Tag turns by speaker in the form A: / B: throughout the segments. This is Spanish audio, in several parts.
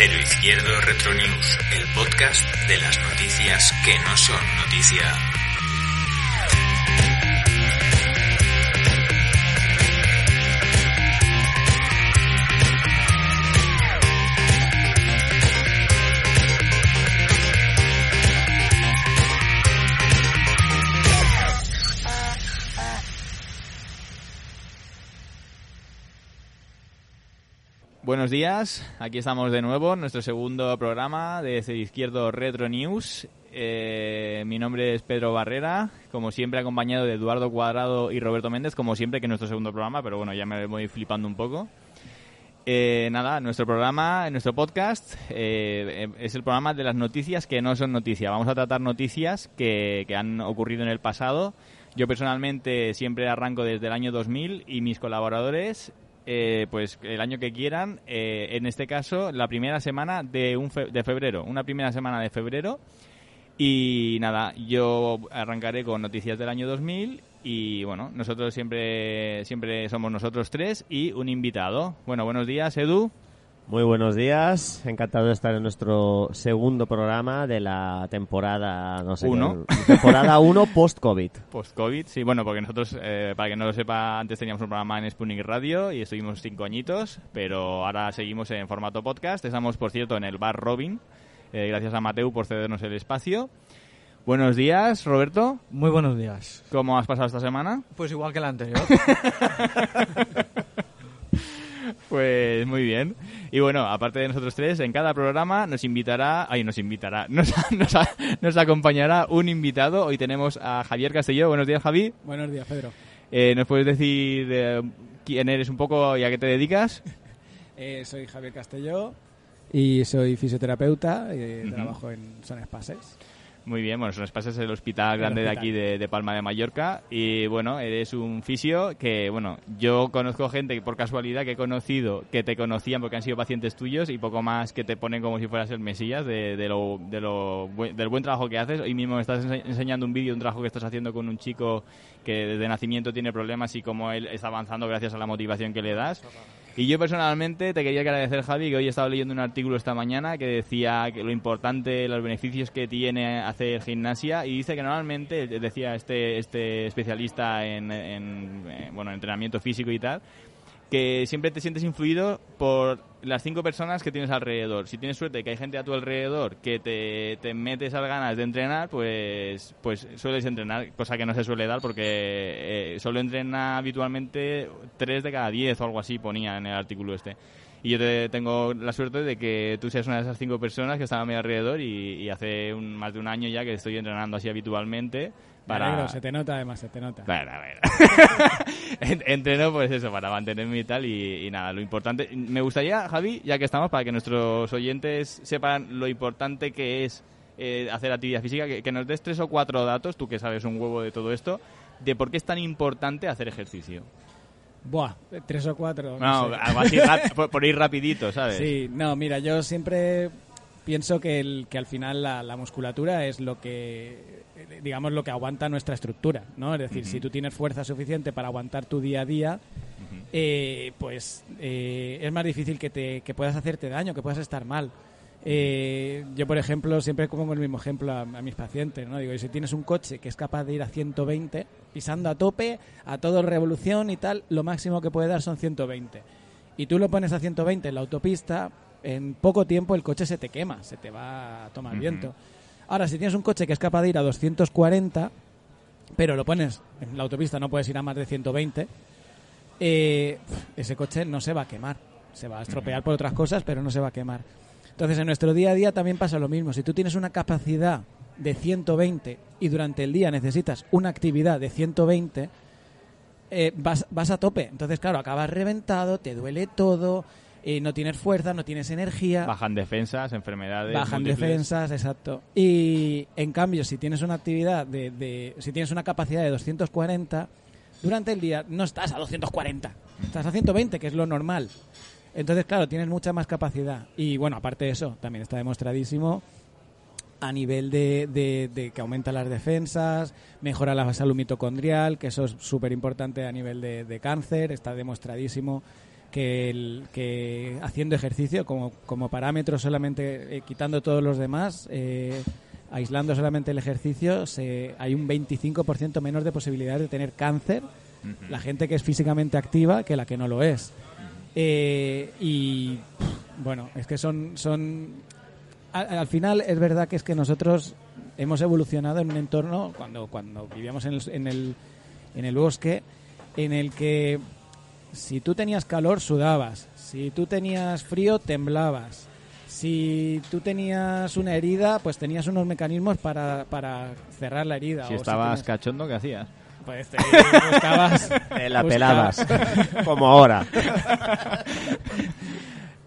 A: Cero Izquierdo Retro News, el podcast de las noticias que no son noticia.
B: Buenos días, aquí estamos de nuevo en nuestro segundo programa de Cero Izquierdo Retro News. Eh, mi nombre es Pedro Barrera, como siempre acompañado de Eduardo Cuadrado y Roberto Méndez, como siempre que es nuestro segundo programa, pero bueno, ya me voy flipando un poco. Eh, nada, nuestro programa, nuestro podcast, eh, es el programa de las noticias que no son noticias. Vamos a tratar noticias que, que han ocurrido en el pasado. Yo personalmente siempre arranco desde el año 2000 y mis colaboradores eh, pues el año que quieran, eh, en este caso la primera semana de, un fe- de febrero, una primera semana de febrero. Y nada, yo arrancaré con noticias del año 2000 y bueno, nosotros siempre, siempre somos nosotros tres y un invitado. Bueno, buenos días, Edu.
C: Muy buenos días, encantado de estar en nuestro segundo programa de la temporada, no sé,
B: Uno.
C: qué- temporada 1 post-COVID.
B: Post-COVID, sí, bueno, porque nosotros, eh, para que no lo sepa, antes teníamos un programa en Sputnik Radio y estuvimos cinco añitos, pero ahora seguimos en formato podcast. Estamos, por cierto, en el bar Robin, eh, gracias a Mateu por cedernos el espacio. Buenos días, Roberto.
D: Muy buenos días.
B: ¿Cómo has pasado esta semana?
D: Pues igual que la anterior.
B: Pues muy bien. Y bueno, aparte de nosotros tres, en cada programa nos invitará, ay, nos invitará, nos, nos, nos acompañará un invitado. Hoy tenemos a Javier Castelló. Buenos días, Javi.
E: Buenos días, Pedro.
B: Eh, ¿Nos puedes decir eh, quién eres un poco y a qué te dedicas?
E: Eh, soy Javier Castelló y soy fisioterapeuta. eh,
B: Ujú.
E: Trabajo en Son Espaces.
B: Muy bien, bueno, son espacios del hospital
E: El
B: grande de aquí de, de Palma de Mallorca y bueno, eres un fisio que, bueno, yo conozco gente que por casualidad que he conocido, que te conocían porque han sido pacientes tuyos y poco más que te ponen como si fueras el mesías de, de lo, de lo del buen trabajo que haces. Hoy mismo me estás ense- enseñando un vídeo, un trabajo que estás haciendo con un chico que desde nacimiento tiene problemas y cómo él está avanzando gracias a la motivación que le das. Y yo personalmente te quería agradecer, Javi, que hoy he estado leyendo un artículo esta mañana que decía que lo importante, los beneficios que tiene hacer gimnasia y dice que normalmente, decía este, este especialista en, en, eh, bueno, entrenamiento físico y tal, que siempre te sientes influido por las cinco personas que tienes alrededor. Si tienes suerte que hay gente a tu alrededor que te, te mete esas ganas de entrenar, pues, pues sueles entrenar, cosa que no se suele dar porque eh, solo entrena habitualmente tres de cada diez o algo así ponía en el artículo este. Y yo te, tengo la suerte de que tú seas una de esas cinco personas que están a mi alrededor y, hace un- más de un año ya que estoy entrenando así habitualmente. Para...
E: se te nota además, se te nota.
B: Bueno, bueno. En- Entreno, pues eso, para mantenerme y tal. Y, y nada, lo importante. Me gustaría, Javi, ya que estamos, para que nuestros oyentes sepan lo importante que es eh, hacer actividad física, que, que nos des tres o cuatro datos, tú que sabes un huevo de todo esto, de por qué es tan importante hacer ejercicio.
E: Buah, tres o cuatro.
B: No,
E: sé.
B: algo así, por, por ir rapidito, ¿sabes?
E: Sí, no, mira, yo siempre pienso que, el, que al final la, la musculatura es lo que, digamos, lo que aguanta nuestra estructura, ¿no? Es decir, si tú tienes fuerza suficiente para aguantar tu día a día, eh, pues eh, es más difícil que, te, que puedas hacerte daño, que puedas estar mal. Eh, yo, por ejemplo, siempre pongo el mismo ejemplo a, a mis pacientes, ¿no? Digo, y si tienes un coche que es capaz de ir a 120, pisando a tope, a todo revolución y tal, lo máximo que puede dar son 120. Y tú lo pones a 120 en la autopista, en poco tiempo el coche se te quema, se te va a tomar viento. Ahora, si tienes un coche que es capaz de ir a 240, pero lo pones en la autopista, no puedes ir a más de 120, eh, ese coche no se va a quemar. Se va a estropear por otras cosas, pero no se va a quemar. Entonces, en nuestro día a día también pasa lo mismo. Si tú tienes una capacidad de 120 y durante el día necesitas una actividad de 120, eh, vas, vas a tope. Entonces, claro, acabas reventado, te duele todo, eh, no tienes fuerza, no tienes energía.
B: Bajan defensas, enfermedades.
E: Bajan
B: múltiples.
E: defensas, exacto. Y en cambio, si tienes una actividad de, de- si tienes una capacidad de 240, durante el día no estás a 240, estás a 120, que es lo normal. Entonces, claro, tienes mucha más capacidad. Y bueno, aparte de eso, también está demostradísimo a nivel de, de- de que aumenta las defensas, mejora la salud mitocondrial, que eso es súper importante a nivel de, de cáncer, está demostradísimo. Que, el- que haciendo ejercicio como, como parámetro solamente eh, quitando todos los demás, eh, aislando solamente el ejercicio, se, hay un 25% menos de posibilidades de tener cáncer la gente que es físicamente activa que la que no lo es. Eh, y bueno, es que son, son al, al final es verdad que es que nosotros hemos evolucionado en un entorno cuando, cuando vivíamos en el, en, el, en el bosque en el que si tú tenías calor sudabas, si tú tenías frío temblabas, si tú tenías una herida pues tenías unos mecanismos para, para cerrar la herida.
B: Si
E: o
B: estabas
E: tenías-
B: cachondo, ¿qué hacías?
E: pues te buscabas,
C: Te la
E: buscabas-
C: pelabas. Como ahora.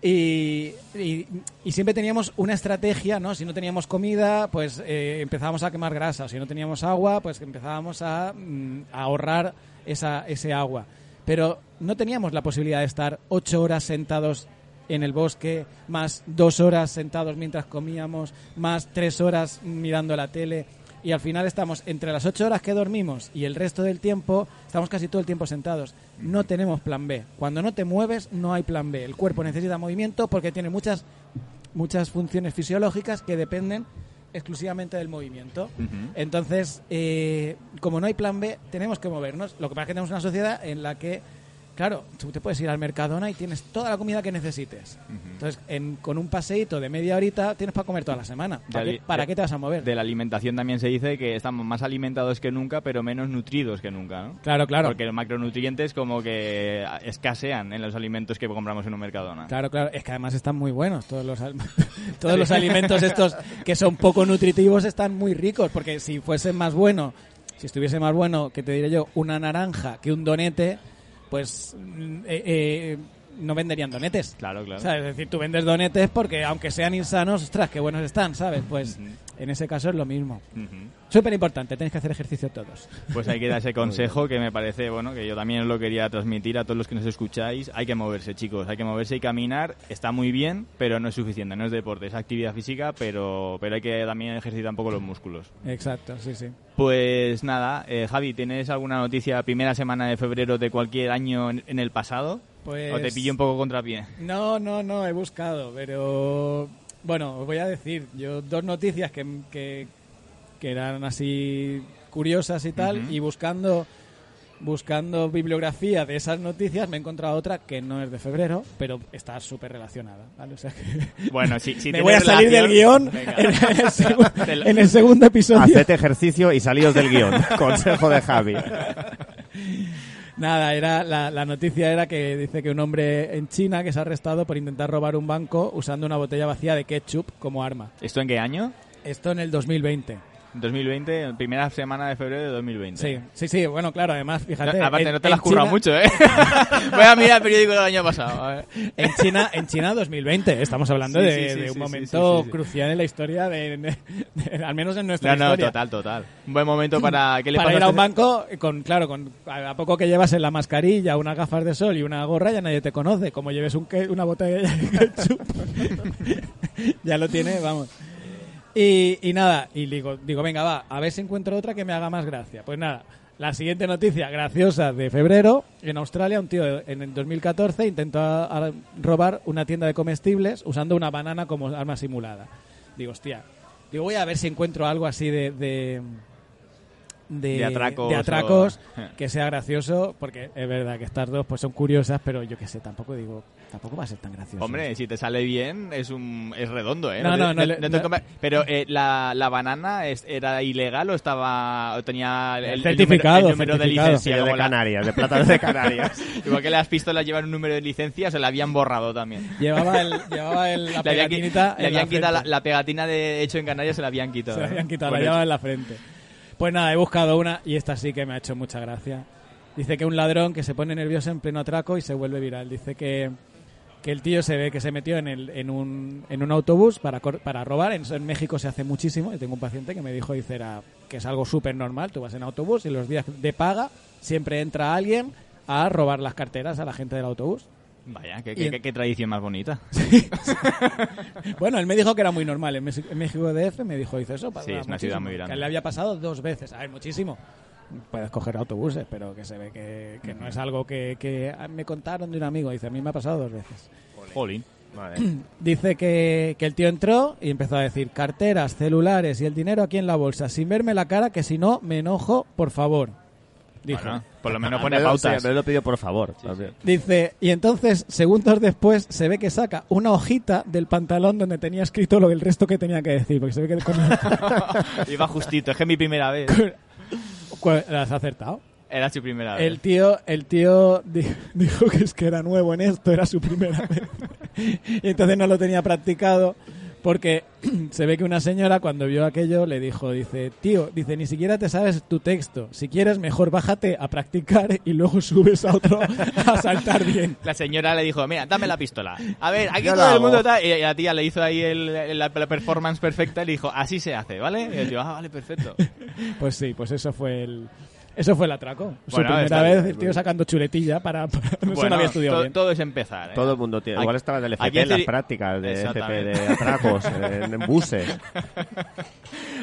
E: Y, y- y siempre teníamos una estrategia, ¿no? Si no teníamos comida, pues eh, empezábamos a quemar grasa. Si no teníamos agua, pues empezábamos a, mm, a ahorrar esa, ese agua. Pero no teníamos la posibilidad de estar ocho horas sentados en el bosque, más dos horas sentados mientras comíamos, más tres horas mirando la tele. Y al final estamos entre las ocho horas que dormimos y el resto del tiempo, estamos casi todo el tiempo sentados. No tenemos plan B. Cuando no te mueves, no hay plan B. El cuerpo necesita movimiento porque tiene muchas, muchas funciones fisiológicas que dependen exclusivamente del movimiento. Entonces, eh, como no hay plan B, tenemos que movernos. Lo que pasa es que tenemos una sociedad en la que, claro, tú te puedes ir al Mercadona y tienes toda la comida que necesites. Entonces, en- con un paseíto de media horita tienes para comer toda la semana. ¿Para,
B: De
E: qué,
B: ali-
E: para
B: de-
E: qué te vas a mover?
B: De la alimentación también se dice que estamos más alimentados que nunca, pero menos nutridos que nunca, ¿no?
E: Claro, claro.
B: Porque los macronutrientes como que escasean en los alimentos que compramos en un Mercadona.
E: Claro, claro. Es que además están muy buenos. Todos los, todos los alimentos estos que son poco nutritivos están muy ricos. Porque si fuese más bueno, si estuviese más bueno, que te diré yo, una naranja que un donete, pues mm, eh, eh, no venderían donetes.
B: Claro, claro.
E: ¿Sabes? Es decir, tú vendes donetes porque aunque sean insanos, ostras, qué buenos están, ¿sabes? Pues en ese caso es lo mismo.
B: Ujú.
E: Súper importante, tenéis que hacer ejercicio todos.
B: Pues hay que dar ese consejo que me parece, bueno, que yo también lo quería transmitir a todos los que nos escucháis. Hay que moverse, chicos, hay que moverse y caminar. Está muy bien, pero no es suficiente, no es deporte, es actividad física, pero, pero hay que también ejercitar un poco los músculos.
E: Exacto, sí, sí.
B: Pues nada, eh, Javi, ¿tienes alguna noticia primera semana de febrero de cualquier año en, en el pasado?
E: Pues...
B: ¿O te pillo un poco contrapié?
E: No, no, no, he buscado, pero bueno, os voy a decir, yo dos noticias que, que, que eran así curiosas y tal, y buscando buscando bibliografía de esas noticias me he encontrado otra que no es de febrero, pero está súper relacionada, ¿vale? O sea que
B: Bueno, si, si
E: me voy a salir del guion
B: venga.
E: en el, segu-
B: Te lo-
E: en el segundo episodio.
C: Haced ejercicio y salíos del guion. Consejo de Javi.
E: Nada, era la, la noticia era que dice que un hombre en China que se ha arrestado por intentar robar un banco usando una botella vacía de ketchup como arma.
B: ¿Esto en qué año?
E: Esto en el 2020.
B: 2020, primera semana de febrero de 2020.
E: Sí, sí, sí, bueno, claro, además, fíjate.
B: No, aparte,
E: en-
B: no te la has currado
E: China-
B: mucho, ¿eh? Voy a mirar el periódico del año pasado. a ver.
E: En China, en China 2020, estamos hablando
B: Sí,
E: de,
B: sí,
E: un
B: sí,
E: momento crucial en la historia, de, de- de- al menos en nuestra
B: No, no,
E: historia.
B: total, total. Un buen momento para... ¿Qué le
E: Para ir a un banco, con claro, con a poco que llevas en la mascarilla, unas gafas de sol y una gorra, ya nadie te conoce. Como lleves un una botella de ketchup, ya lo tiene, vamos. Y, y nada, y digo, digo, venga, va, a ver si encuentro otra que me haga más gracia. Pues nada, la siguiente noticia graciosa de febrero, en Australia un tío en el 2014 intentó robar una tienda de comestibles usando una banana como arma simulada. Digo, hostia, digo, voy a ver si encuentro algo así de de, De
B: atracos
E: de atracos
B: o-
E: que sea gracioso porque es verdad que estas dos pues son curiosas pero yo qué sé tampoco digo tampoco va a ser tan gracioso
B: Hombre, si te sale bien, es un es redondo, ¿eh?
E: No, no, no
B: Pero eh, la, la banana es- era ilegal o estaba o tenía el, el
E: Certificado,
B: número, el número de licencia.
C: de Canarias, de plátanos de Canarias.
B: igual que las pistolas llevan un número de licencia, se la habían borrado también.
E: llevaba el llevaba el, la
B: Le habían, le
E: la
B: quitado la, pegatina de hecho en Canarias, se la habían quitado.
E: se la habían
B: ¿no?
E: quitado la llevaba en la frente pues nada he buscado una y esta sí que me ha hecho mucha gracia dice que un ladrón que se pone nervioso en pleno atraco y se vuelve viral dice que que el tío se ve que se metió en, el, en, un, en un autobús para, para robar. En, en México se hace muchísimo. Y tengo un paciente que me dijo, dice, era, que es algo súper normal. Tú vas en autobús y los días de paga siempre entra alguien a robar las carteras a la gente del autobús.
B: Vaya, qué,
E: Y
B: qué-
E: en-
B: qué- qué tradición más bonita.
E: Bueno, él me dijo que era muy normal. En, México DF me dijo, dice eso.
B: Sí, es una ciudad muy grande.
E: Que le había pasado dos veces. A ver, muchísimo. puedes coger autobuses, pero que se ve que, que no es algo que, que ah, me contaron de un amigo. Dice, a mí me ha pasado dos veces.
B: Jolín.
C: Vale.
E: Dice que, que el tío entró y empezó a decir carteras, celulares y el dinero aquí en la bolsa, sin verme la cara, que si no me enojo, por favor. Dijo.
B: Bueno, por lo menos pone pautas.
C: sí, me lo pidió por favor.
E: Dice, y entonces, segundos después, se ve que saca una hojita del pantalón donde tenía escrito lo del resto que tenía que decir, porque se ve que con
B: Iba justito, es que es mi primera vez.
E: ¿Cuál- ¿La has acertado?
B: Era su primera vez.
E: El tío, el tío di- dijo que es que era nuevo en esto, era su primera vez. y entonces no lo tenía practicado porque se ve que una señora cuando vio aquello le dijo, dice, tío, dice, ni siquiera te sabes tu texto. Si quieres, mejor bájate a practicar y luego subes a otro a saltar bien.
B: La señora le dijo, mira, dame la pistola. A ver, aquí
C: Yo
B: todo el mundo está... Y la tía le hizo ahí el- el- la, la performance perfecta y le dijo, así se hace, ¿vale? Y tío, ah, vale, perfecto.
E: Pues sí, pues eso fue el... Eso fue el atraco. Su
B: Bueno,
E: primera
B: está
E: vez
B: bien.
E: el tío sacando chuletilla para... para- no
B: Bueno,
E: había estudiado
B: to-
E: bien.
B: todo es empezar. ¿eh?
C: Todo el mundo tiene. Igual estaba del
B: aquí
C: FP,
B: en
C: las prácticas de FP de atracos en, en buses.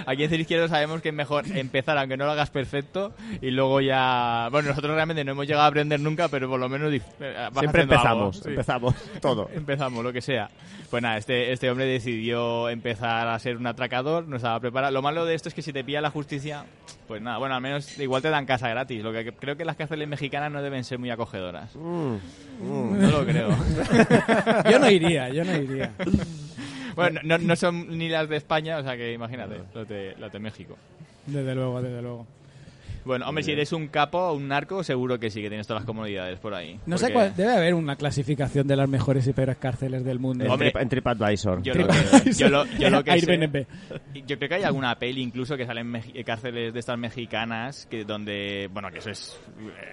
B: Aquí en Cero Izquierdo sabemos que es mejor empezar, aunque no lo hagas perfecto, y luego ya... Bueno, nosotros realmente no hemos llegado a aprender nunca, pero por lo menos eh, vas
C: Siempre
B: haciendo algo.
C: empezamos,
B: Sí.
C: empezamos todo.
B: Empezamos, lo que sea. Pues nada, este, este hombre decidió empezar a ser un atracador, no estaba preparado. Lo malo de esto es que si te pilla la justicia, pues nada, bueno, al menos igual te dan casa gratis. Lo que creo que las cárceles mexicanas no deben ser muy acogedoras.
C: Mm, mm.
B: No lo creo.
E: Yo no iría, yo no iría.
B: Bueno, no, no son ni las de España, o sea que imagínate, las de, las de México.
E: Desde luego, desde luego.
B: Bueno, hombre, si eres un capo o un narco, seguro que sí que tienes todas las comodidades por ahí.
E: No sé cuál, debe haber una clasificación de las mejores y peores cárceles del mundo.
C: En,
B: Hombre,
C: en TripAdvisor.
B: Yo lo que, yo lo, yo lo que sé-
E: Airbnb.
B: yo creo que hay alguna peli incluso que salen meji- cárceles de estas mexicanas que donde bueno que eso es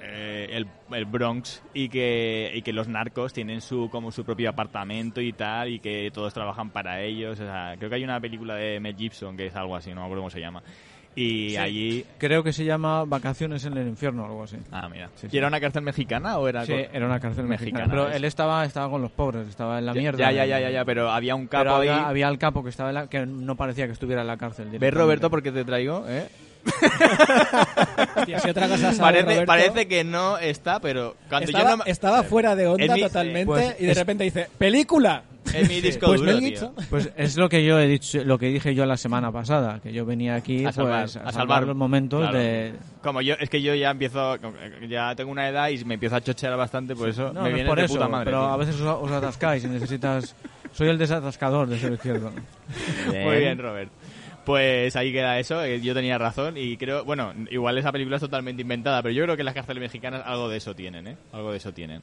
B: eh, el, el Bronx y que y que los narcos tienen su como su propio apartamento y tal y que todos trabajan para ellos o sea, creo que hay una película de Mel Gibson que es algo así no me acuerdo cómo se llama y
D: Sí.
B: allí
D: Creo que se llama Vacaciones en el Infierno o algo así.
B: ah mira
D: Sí,
B: ¿Y era una cárcel mexicana o era
D: Sí,
B: con-
D: era una cárcel
B: mexicana,
D: mexicana. Pero
B: ¿ves?
D: él estaba, estaba con los pobres, estaba en la
B: Ya-
D: mierda.
B: ya ya ya ya, ya, pero había un
D: Pero
B: capo ahí
D: había, había el capo que estaba en la, que no parecía que estuviera en la cárcel.
B: ¿Ves. Roberto porque te traigo? ¿eh?
E: Hostia, si otra cosa sabe
B: Parece,
E: Roberto,
B: parece que no está, pero cuando
E: estaba,
B: yo no...
E: estaba fuera de onda totalmente
D: pues
E: y de
D: es-
E: repente dice ¡Película!
B: Es mi disco
E: Pues
B: duro, tío.
D: Pues es lo que yo he dicho, lo que dije yo la semana pasada, que yo venía aquí
B: A salvar,
D: pues, a,
B: a
D: salvar
B: salvar.
D: los momentos
B: Claro.
D: de...
B: Como yo, es que yo ya empiezo, ya tengo una edad y me empiezo a chochear bastante, por eso
D: No,
B: me
D: no es
B: viene
D: por
B: de
D: eso,
B: puta madre.
D: pero
B: tío.
D: a veces os, os atascáis y necesitas... Soy el desatascador de ser izquierdo.
B: Muy bien, Robert. Pues ahí queda eso, eh, yo tenía razón y creo, bueno, igual esa película es totalmente inventada, pero yo creo que las cárceles mexicanas algo de eso tienen, ¿eh? Algo de eso tienen.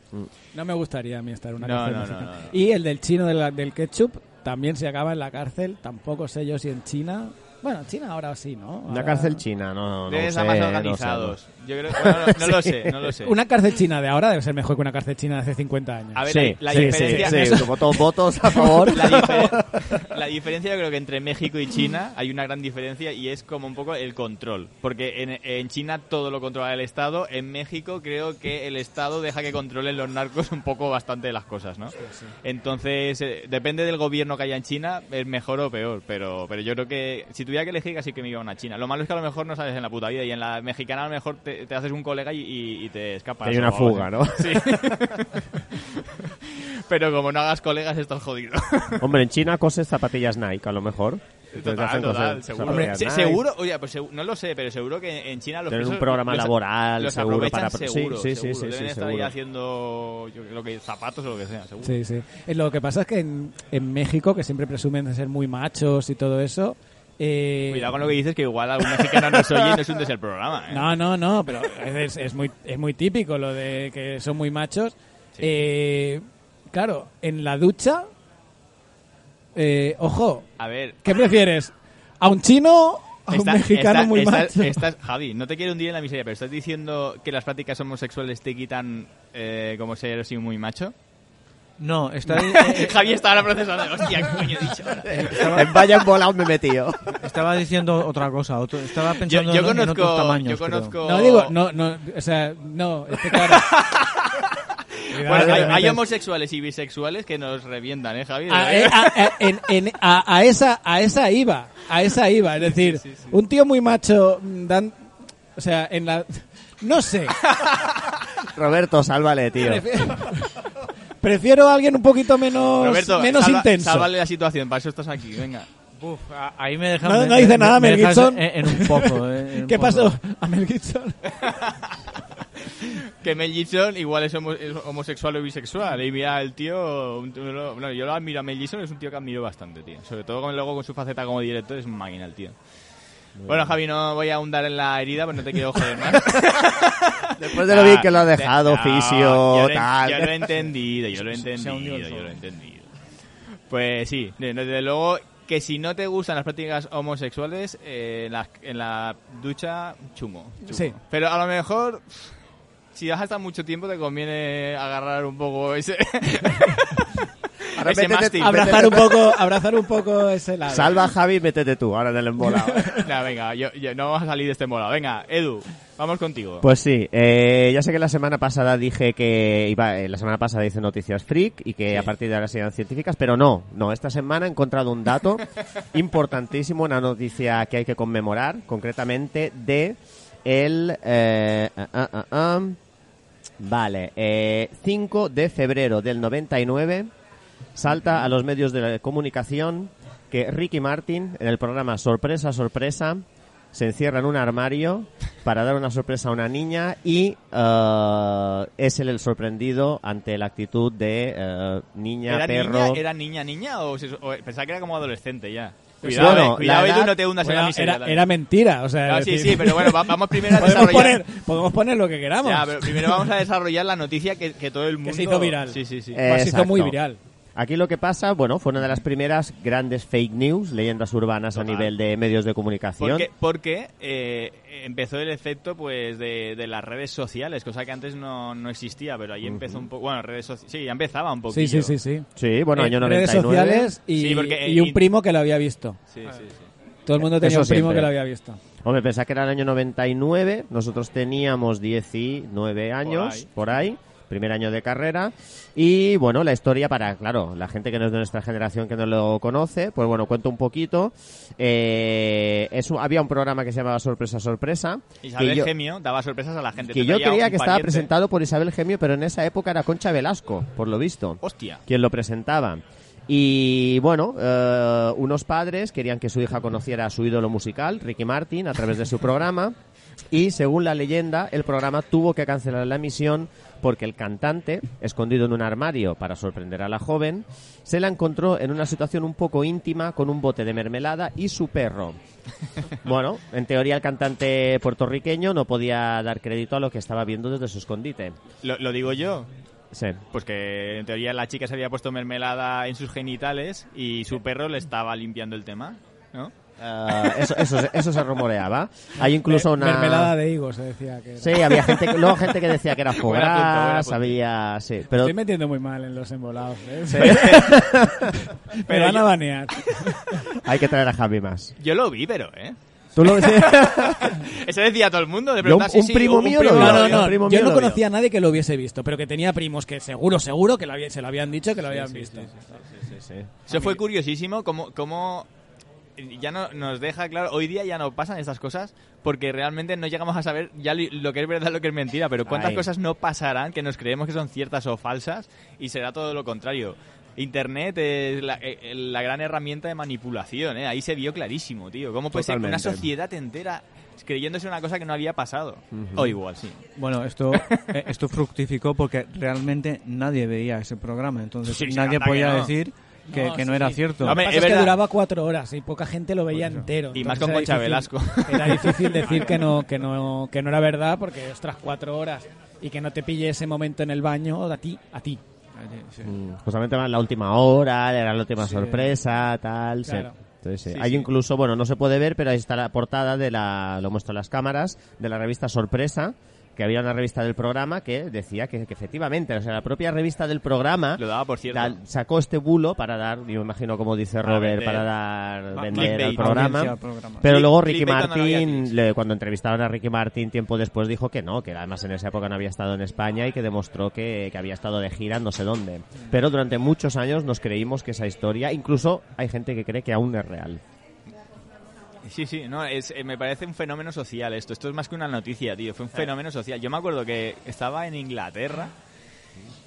E: No me gustaría a mí estar en una
B: No,
E: cárcel
B: no,
E: mexicana.
B: no, no.
E: Y el del chino de la- del ketchup también se acaba en la cárcel. Tampoco sé yo si en China... Bueno, en China ahora sí, ¿no?
C: Una
E: Ahora-
C: cárcel china, no, no sé, no sé,
B: organizados. Yo creo, bueno, no, no lo sé, no lo sé.
E: Una cárcel china de ahora debe ser mejor que una cárcel china de hace 50 años.
B: A ver,
C: Sí,
B: la, la
C: sí,
B: diferencia...
C: sí, sí, votos, votos a favor.
B: La, difer- la diferencia yo creo que entre México y China hay una gran diferencia y es como un poco el control. Porque en, en China todo lo controla el Estado, en México creo que el Estado deja que controlen los narcos un poco bastante de las cosas, ¿no? Entonces, eh, depende del gobierno que haya en China, es mejor o peor, pero, pero yo creo que si tuviera que elegir casi que me iba a una China. Lo malo es que a lo mejor no sales en la puta vida y en la mexicana a lo mejor te, te haces un colega y, y- y te escapas.
C: Hay una fuga. ¿no?
B: Sí. pero como no hagas colegas estás jodido.
C: Hombre, en China coses zapatillas Nike, a lo mejor.
B: Total,
C: hacen
B: total,
C: cosas-
B: seguro.
C: zapatillas
B: Se- seguro, oye, pues no lo sé, pero seguro que en China los
C: Tienen un programa
B: los-
C: laboral
B: los
C: seguro para-
B: seguro,
C: sí, sí,
B: seguro.
C: sí,
B: Deben
C: sí,
B: estar ahí
C: seguro.
B: haciendo yo creo que zapatos o lo que sea, seguro.
E: Sí, sí. Eh, Lo que pasa es que en, en México, que siempre presumen de ser muy machos y todo eso... eh,
B: Cuidado con lo que dices, que igual algún mexicano nos oye y nos hundes el programa. ¿eh?
E: No, no, no, pero es, es muy, es muy típico lo de que son muy machos. Eh, claro, en la ducha, eh, ojo,
B: A ver,
E: ¿qué prefieres? ¿A un chino? ¿A un mexicano
B: está-
E: muy macho?
B: estás- Javi, no te quiero hundir en la miseria, pero estás diciendo que las prácticas homosexuales te quitan eh, como ser así muy macho.
D: No, está, eh,
B: Javi está ahora procesando. Hostia, ¿qué coño he dicho ahora?
C: En vaya volado me he metido.
D: estaba diciendo otra cosa. otro- estaba
B: Yo,
D: pensando
B: yo
D: en, en otros
B: conozco,
D: tamaños.
B: yo
D: creo.
B: conozco.
E: No digo, no, no, o sea, no, es que claro.
B: Bueno, hay, hay homosexuales y bisexuales que nos revientan, ¿eh, Javi?
E: a, eh, a- a- en- en- a- a esa a esa iba a esa iba es decir un tío muy macho mm, dan O sea, en la... No sé.
C: Roberto, sálvale, tío.
E: Prefiero, a alguien un poquito menos,
B: Roberto,
E: menos
B: salva-
E: intenso.
B: sálvale la situación, para eso estás aquí, venga.
D: Uf, a- ahí me dejan.
E: No- no dice
D: me-
E: nada,
D: me
E: Mel
D: dejas
E: Gibson.
D: En, en un poco. eh, en un
E: ¿Qué
D: poco.
E: pasó a Mel Gibson?
B: Que Mel Gibson igual es, homo- es homosexual o bisexual. Y mira, el tío... un- yo lo admiro a Mel Gibson, es un tío que admiro bastante, tío. Sobre todo con, luego con su faceta como director, es un máquina el tío. Bueno, Javi, no voy a ahondar en la herida, pues no te quiero joder más.
C: Después de lo bien que lo ha dejado,
B: No,
C: fisio,
B: yo lo he-
C: tal.
B: Yo lo he entendido, yo lo he entendido, yo lo he entendido. Pues sí, de- desde luego que si no te gustan las prácticas homosexuales, eh, en, la, en la ducha, chungo, chungo.
E: Sí.
B: Pero a lo mejor, si vas a estar mucho tiempo, te conviene agarrar un poco ese...
C: Ahora
B: ese
C: métete-
B: mástil.
E: abrazar un poco, abrazar un poco ese lado.
C: Salva a Javi, métete tú, ahora en el embolado.
B: Nah, venga, yo, yo- no vamos a salir de este mola. Venga, Edu, vamos contigo.
C: Pues sí, eh, ya sé que la semana pasada dije que iba, eh, la semana pasada hice noticias freak y que
B: Sí.
C: a partir de ahora serían científicas, pero no, no, esta semana he encontrado un dato importantísimo, una noticia que hay que conmemorar, concretamente de el eh, ah, ah, ah, vale, eh, 5 de febrero del 99 salta a los medios de comunicación que Ricky Martin en el programa Sorpresa Sorpresa se encierra en un armario para dar una sorpresa a una niña y eh, es él el sorprendido ante la actitud de eh, niña,
B: ¿Era
C: perro.
B: niña, ¿Era niña, niña o, se- o- pensaba que era como adolescente ya? Cuidado,
C: bueno,
B: eh, cuidado
C: la
B: Edu,
C: edad-
B: no te hundas en la
E: Bueno,
B: miseria.
E: era, era mentira, o sea,
B: No, sí,
E: decir,
B: sí, pero bueno, va- vamos primero a
E: podemos
B: desarrollar...
E: poner, podemos poner lo que queramos.
B: Ya, pero primero vamos a desarrollar la noticia que, que todo el mundo...
E: se hizo viral.
B: Sí, sí, sí.
C: Eh,
E: Pues se hizo muy viral.
C: Aquí lo que pasa, bueno, fue una de las primeras grandes fake news, leyendas urbanas a
B: Total.
C: nivel de medios de comunicación.
B: Porque, porque eh, empezó el efecto pues de, de las redes sociales, cosa que antes no, no existía, pero ahí empezó un poco... Bueno, redes sociales... Sí, ya empezaba un poquillo.
E: Sí, sí, sí, sí.
C: Sí, bueno,
E: Eh,
C: año
E: redes
C: 99.
E: sociales y,
B: Sí, porque,
E: y
B: eh,
E: un
B: y-
E: primo que lo había visto.
B: Sí, sí, sí.
E: Todo el mundo tenía
C: Eso
E: un primo
C: siempre.
E: que lo había visto.
C: Hombre, pensá que era el año 99, nosotros teníamos 19 años,
B: ahí.
C: por ahí, primer año de carrera, y bueno, la historia para, claro, la gente que no es de nuestra generación que no lo conoce, pues bueno, cuento un poquito. Eh, es un- había un programa que se llamaba Sorpresa Sorpresa,
B: Isabel
C: yo,
B: Gemio daba sorpresas a la gente.
C: que yo creía que estaba presentado por Isabel Gemio, pero en esa época era Concha Velasco, por lo visto
B: Hostia.
C: quien lo presentaba. Y bueno, eh, unos padres querían que su hija conociera a su ídolo musical, Ricky Martin, a través de su programa. Y según la leyenda, el programa tuvo que cancelar la emisión porque el cantante, escondido en un armario para sorprender a la joven, se la encontró en una situación un poco íntima con un bote de mermelada y su perro. Bueno, en teoría el cantante puertorriqueño no podía dar crédito a lo que estaba viendo desde su escondite.
B: Lo, lo digo yo.
C: Sí.
B: Pues que en teoría la chica se había puesto mermelada en sus genitales y su perro le estaba limpiando el tema, ¿no?
C: Eh, eso, eso, se- eso se rumoreaba. Hay incluso una...
E: Mermelada de higos, se decía que era.
C: Sí, había gente, que- luego gente que decía que era
B: punta.
C: había... Sí, pero...
E: Estoy metiendo muy mal en los embolados. ¿eh?
B: Pero
E: van a banear.
C: Hay que traer a Javi más.
B: Yo lo vi, pero, ¿eh?
C: ¿Tú lo
B: Eso decía todo el mundo. De
C: Yo, un-
B: preguntar, sí,
C: un
B: sí,
C: primo
B: un
C: mío
B: primo
C: lo
E: No,
C: vio,
E: no,
C: un
E: no.
C: primo
E: Yo
C: mío
E: no conocía a nadie que lo hubiese visto, pero que tenía primos que seguro, seguro que lo había- se lo habían dicho que lo habían visto.
B: Eso fue curiosísimo, como, como ya no nos deja claro, hoy día ya no pasan estas cosas porque realmente no llegamos a saber ya lo que es verdad, lo que es mentira, pero cuántas
C: Ay.
B: cosas no pasarán que nos creemos que son ciertas o falsas y será todo lo contrario. Internet es la, eh, la gran herramienta de manipulación, ¿eh? ahí se vio clarísimo, tío. ¿Cómo puede ser que una
C: Totalmente.
B: sociedad entera creyéndose una cosa que no había pasado? O igual, sí.
D: Bueno, esto, eh, esto fructificó porque realmente nadie veía ese programa. Entonces
B: Sí,
D: nadie podía
B: no.
D: decir que,
E: No,
D: que no
E: sí.
D: era cierto.
B: Hombre,
E: Lo que
B: es
E: pasa es que duraba cuatro horas y poca gente lo veía entero.
B: Y más con Concha
E: difícil-
B: Velasco.
E: Era difícil decir que no, que no, que no era verdad porque, ostras, cuatro horas y que no te pille ese momento en el baño a ti, a ti.
D: Sí.
C: Mm, Justamente era la última hora, era la última
E: Sí.
C: sorpresa, tal. sí.
E: Claro.
C: Entonces, sí.
B: Sí,
C: Hay
B: sí.
C: incluso, bueno, no se puede ver, pero ahí está la portada de la, lo muestro en las cámaras, de la revista Sorpresa, que había una revista del programa que decía que, que efectivamente, o sea, la propia revista del programa
B: Lo daba por cierto.
C: da- sacó este bulo para dar, yo me imagino como dice
B: Para
C: Robert,
B: vender.
C: para dar,
D: Va-
C: vender al programa.
D: Audiencia al programa.
C: Pero luego Ricky
B: no
C: Martin, le- cuando entrevistaron a Ricky Martin tiempo después, dijo que no, que además en esa época no había estado en España y que demostró que, que había estado de gira no sé dónde. Pero durante muchos años nos creímos que esa historia, incluso hay gente que cree que aún es real.
B: Sí, sí, no, es, eh, me parece un fenómeno social esto. Esto es más que una noticia, tío. Fue un fenómeno social. Yo me acuerdo que estaba en Inglaterra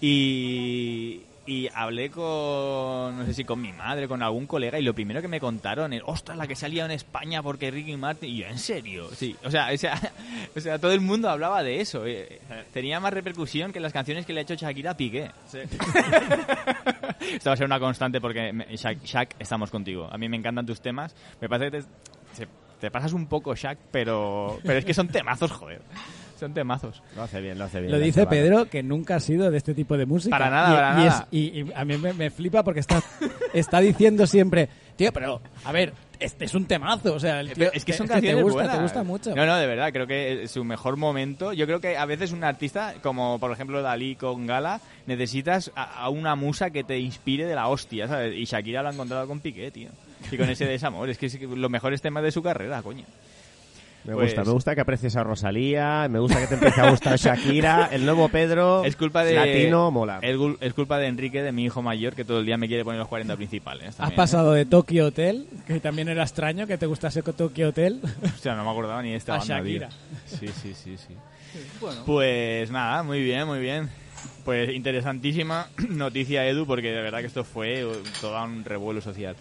B: y, y hablé con, no sé si con mi madre, con algún colega, y lo primero que me contaron es, ostras, la que salía en España porque Ricky Martin. Y yo, ¿en serio? Sí, o sea, o sea, o sea todo el mundo hablaba de eso. eh. Tenía más repercusión que las canciones que le ha hecho Shakira a Piqué. Esto va a ser una constante porque, Shak, Shak, estamos contigo. A mí me encantan tus temas. Me parece que te, se- te pasas un poco, Shak, pero, pero es que son temazos, joder. Son temazos.
C: Lo hace bien, lo hace bien.
E: Lo dice. Pedro, que nunca ha sido de este tipo de música.
B: Para nada,
E: y,
B: para
E: y es-
B: nada.
E: y- y a mí me, me flipa porque está, está diciendo siempre, tío, pero, a ver, este es un temazo. O sea, el tío-
B: es que son
E: te
B: canciones
E: gusta,
B: buenas.
E: te gusta mucho.
B: No, no, de verdad, creo que es su mejor momento. Yo creo que a veces un artista, como por ejemplo Dalí con Gala, necesitas a, a una musa que te inspire de la hostia, ¿sabes? Y Shakira lo ha encontrado con Piqué, tío. Y con ese desamor. Es que es los mejores temas de su carrera, coño.
C: Me
B: Pues-
C: gusta, me gusta que aprecies a Rosalía, me gusta que te empiece a gustar Shakira, el nuevo Pedro,
B: Es culpa de.
C: latino, mola.
B: Es, es culpa de Enrique, de mi hijo mayor, que todo el día me quiere poner los 40 principales.
E: Has
B: ¿eh?
E: pasado de Tokyo Hotel, que también era extraño que te gustase Tokyo Hotel,
B: Hostia, no me acordaba ni de esta
E: a
B: banda, tío.
E: Shakira.
B: Sí, sí, sí, sí. Pues nada, muy bien, muy bien. Pues interesantísima noticia, Edu, porque de verdad que esto fue uh, todo un revuelo social.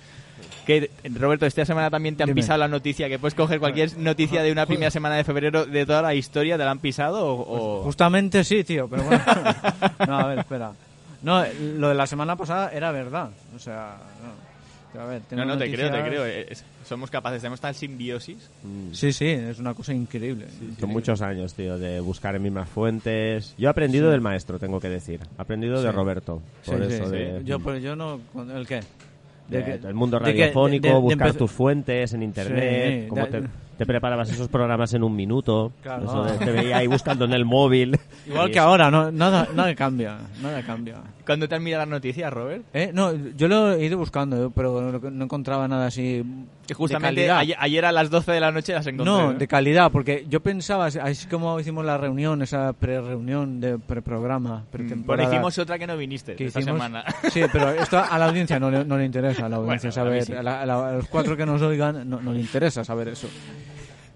B: Que, Roberto, esta semana también te han
D: Dime.
B: pisado la noticia, que puedes coger cualquier noticia de una primera semana de febrero de toda la historia, ¿te la han pisado o...? o-
D: Justamente sí, tío, pero bueno. no, a ver, espera. No, lo de la semana pasada era verdad. O sea, no. Pero a ver, tengo
B: No, no, te creo, te creo. eh, es- somos capaces, tenemos tal simbiosis.
D: Sí, sí, es una cosa increíble.
C: Son muchos años, tío, de buscar en mismas fuentes. Yo he aprendido del maestro, tengo que decir. He aprendido de. Roberto. Por eso
D: sí.
C: de...
D: Yo, pues yo no... ¿El qué?
C: De-
D: que-
C: del mundo
D: de
C: radiofónico,
D: de- de
C: buscar tus fuentes en internet,
D: Sí,
C: cómo
D: de-
C: te, te preparabas esos programas en un minuto.
D: Claro.
C: Eso de- te veía ahí buscando en el móvil.
D: Igual que
C: eso.
D: ahora, no, nada, nada cambia, nada cambia.
B: ¿Cuándo te han mirado las noticias, Robert?
D: Eh, no, yo lo he ido buscando, pero no, no encontraba nada así
B: Que
D: de
B: justamente
D: calidad.
B: ayer, ayer a las 12 de la noche las encontré.
D: No,
B: ¿eh?
D: de calidad, porque yo pensaba, así como hicimos la reunión, esa pre-reunión de pre-programa,
B: Mm,
D: pretemporada,
B: Bueno, hicimos otra que no viniste
D: que
B: esta
D: hicimos-
B: semana.
D: Sí, pero esto a la audiencia no le, no le interesa, a la audiencia
B: Bueno, a
D: saber,
B: sí.
D: a, la- a la- a los cuatro que nos oigan no, no le interesa saber eso.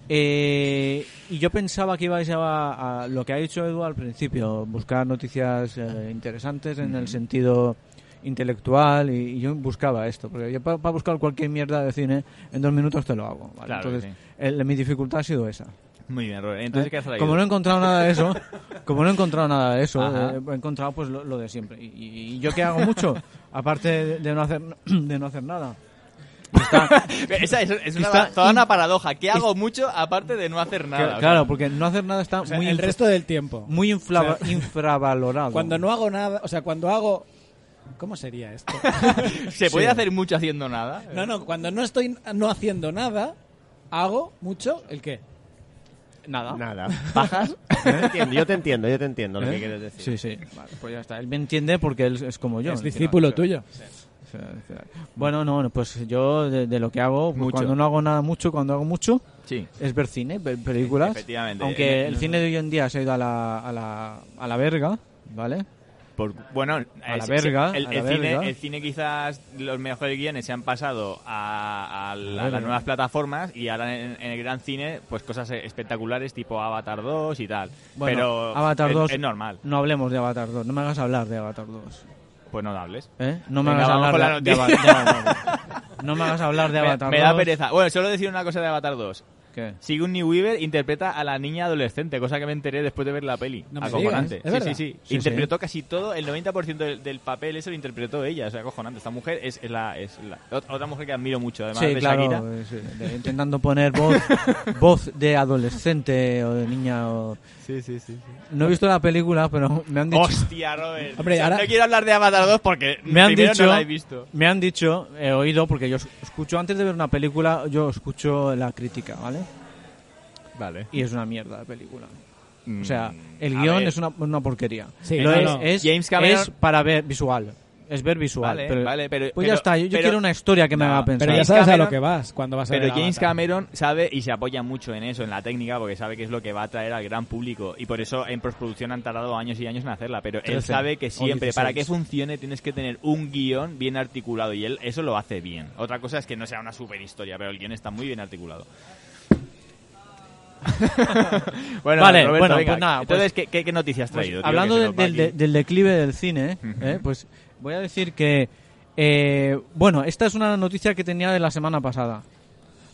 D: Eh, y yo pensaba que ibais a, a lo que ha dicho Edu al principio, buscar noticias eh, interesantes en el sentido intelectual y, y yo buscaba esto, porque yo para buscar cualquier mierda de cine en dos minutos te lo hago. ¿vale?
B: Claro que
D: Entonces, el- mi dificultad ha sido esa.
B: Muy bien, Robert. Entonces. ¿qué has traído?
D: Como no he encontrado nada de eso, como no he encontrado nada de eso, eh, he encontrado pues lo, lo de siempre. Y, y- y yo qué hago mucho, aparte de, de no hacer de no hacer nada.
B: Esa es, es una,
D: Está
B: toda una paradoja. ¿Qué hago mucho aparte de no hacer nada?
D: Que- claro, porque no hacer nada está
E: O sea,
D: muy
E: el resto del tiempo.
D: muy infla-
E: O sea,
D: infravalorado.
E: Cuando no hago nada, o sea, cuando hago... ¿Cómo sería esto?
B: ¿Se puede
D: Sí.
B: hacer mucho haciendo nada?
E: No, no, cuando no estoy no haciendo nada, hago mucho el qué.
D: nada.
C: Nada. ¿Bajas? Yo te entiendo, yo te entiendo, yo te entiendo lo
D: ¿Eh?
C: que quieres decir.
D: Sí, sí. Vale, pues ya está. Él me entiende porque él es como yo.
E: es
D: ¿no?
E: discípulo tuyo.
D: Sea, Bueno, no, pues yo de, de lo que hago,
B: Mucho.
D: cuando no hago nada mucho, cuando hago mucho,
B: Sí.
D: es ver cine, ver películas.
B: Efectivamente.
D: Aunque el cine de hoy en día se ha ido a la, a la, a la verga, ¿vale?
B: Por- bueno,
D: A la verga,
B: el,
D: a
B: el
D: la
B: cine, el cine quizás los mejores guiones se han pasado a, a la-
D: verga.
B: las nuevas plataformas y ahora en, en el gran cine pues cosas espectaculares tipo Avatar 2 y tal.
D: Bueno,
B: Pero
D: Avatar
B: es,
D: 2
B: es normal.
D: No hablemos de Avatar 2, no me hagas hablar de Avatar 2.
B: Pues no hables.
D: ¿Eh? No me
B: Venga,
D: hagas hablar de, de Avatar 2. No me hagas hablar de
B: Me,
D: Avatar
B: me
D: 2.
B: da pereza. Bueno, solo decir una cosa de Avatar 2.
D: ¿Qué?
B: Sigourney Weaver interpreta a la niña adolescente, cosa que me enteré después de ver la peli.
E: No me
B: acojonante.
E: digas, ¿es
B: sí, sí, sí,
D: Sí,
B: Interpretó casi todo, el 90% del, del papel eso lo interpretó ella. O sea, acojonante. Esta mujer es, es la, es la ot- otra mujer que admiro mucho, además
D: Sí,
B: de
D: claro,
B: Shakira.
D: eh, de- intentando poner voz, voz de adolescente o de niña. o-
B: Sí, sí, sí.
D: No he visto la película, pero me han dicho,
B: Hostia, Robert.
E: Hombre,
B: O sea,
E: ahora-
B: No quiero hablar de Avatar 2 porque
D: Me han dicho-
B: no la he visto.
D: me han dicho, he oído, porque yo es- escucho antes de ver una película, yo escucho la crítica, ¿vale?
B: Vale.
D: Y es una mierda de película. O sea, el
B: Mm, a
D: guion
B: ver.
D: es una, una porquería.
E: Sí, no,
D: es,
E: no.
D: es-
B: James Cameron-
D: es para ver visual. Es ver visual.
B: Vale,
D: pero,
B: vale, pero-
D: Pues ya
B: pero-
D: está, yo, yo
B: pero-
D: quiero una historia que me
B: No,
D: haga pensar.
E: Pero ya
B: James
E: sabes a
B: Cameron-
E: lo que vas cuando vas a
B: Pero
E: ver
B: James
E: Avatar.
B: Cameron sabe y se apoya mucho en eso, en la técnica, porque sabe que es lo que va a atraer al gran público. Y por eso en postproducción han tardado años y años en hacerla. Pero él
D: 13
B: sabe que siempre,
D: 16.
B: para que funcione, tienes que tener un guion bien articulado. Y él eso lo hace bien. Otra cosa es que no sea una super historia, pero el guion está muy bien articulado. bueno,
D: Vale,
B: Roberto,
D: bueno,
B: venga.
D: pues nada,
B: Entonces, ¿qué, qué, qué noticias has
D: Pues,
B: traído? tío?
D: hablando del, del- de- del declive del cine. ¿eh? pues voy a decir que, eh, bueno, esta es una noticia que tenía de la semana pasada,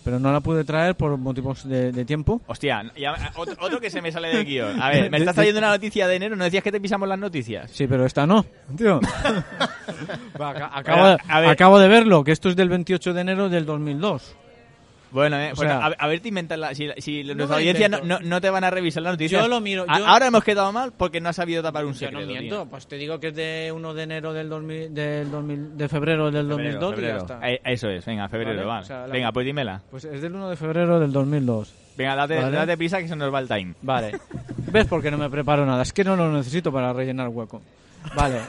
D: pero no la pude traer por motivos de, de tiempo.
B: Hostia, ya- otro, otro que se me sale del guion. A ver, me estás trayendo una noticia de enero, ¿no decías que te pisamos las noticias?
D: Sí, pero esta no, tío. Va, aca- acabo,
B: A ver.
D: acabo de verlo, que esto es del 28 de enero del 2002.
B: Bueno, eh,
D: O
B: pues
D: sea-
B: a, ver, te inventas la. Si, si
D: No
B: nuestra audiencia no, no, no te van a revisar la noticia.
D: Yo lo miro, yo-
B: Ahora hemos quedado mal porque no has sabido tapar un
D: Yo
B: secreto.
D: no
B: tío.
D: miento, pues te digo que es de 1 de enero del, 2000, del 2000 de febrero del
B: Febrero,
D: 2002 y
B: febrero.
D: ya está.
B: Eh, Eso es, venga, febrero,
D: Vale,
B: vale.
D: o sea, la-
B: Venga, pues dímela.
D: Pues es del 1 de febrero del 2002.
B: Venga, date,
D: Vale.
B: date prisa que se nos va el time.
D: Vale. ¿Ves por qué no me preparo nada? Es que no lo necesito para rellenar hueco. Vale.